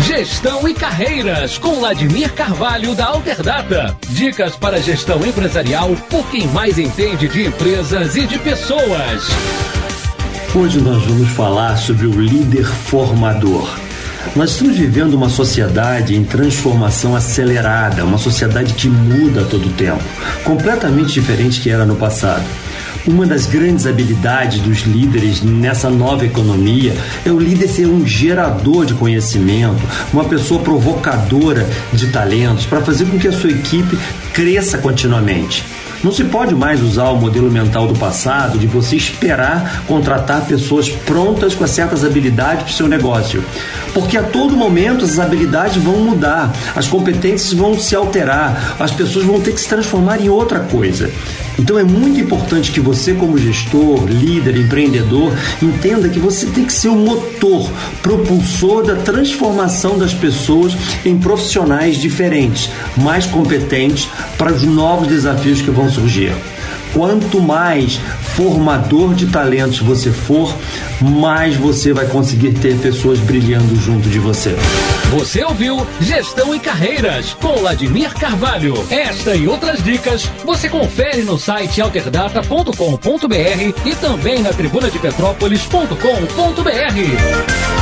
Gestão e Carreiras, com Vladimir Carvalho da Alterdata. Dicas para gestão empresarial por quem mais entende de empresas e de pessoas. Hoje nós vamos falar sobre o líder formador. Nós estamos vivendo uma sociedade em transformação acelerada, uma sociedade que muda a todo tempo, completamente diferente que era no passado. Uma das grandes habilidades dos líderes nessa nova economia é o líder ser um gerador de conhecimento, uma pessoa provocadora de talentos para fazer com que a sua equipe cresça continuamente. Não se pode mais usar o modelo mental do passado de você esperar contratar pessoas prontas com certas habilidades para o seu negócio. Porque a todo momento as habilidades vão mudar, as competências vão se alterar, as pessoas vão ter que se transformar em outra coisa. Então é muito importante que você, como gestor, líder, empreendedor, entenda que você tem que ser o motor, propulsor da transformação das pessoas em profissionais diferentes, mais competentes para os novos desafios que vão surgir. Quanto mais formador de talentos você for, mais você vai conseguir ter pessoas brilhando junto de você. Você ouviu Gestão e Carreiras com Vladimir Carvalho. Esta e outras dicas você confere no site alterdata.com.br e também na tribunadepetrópolis.com.br.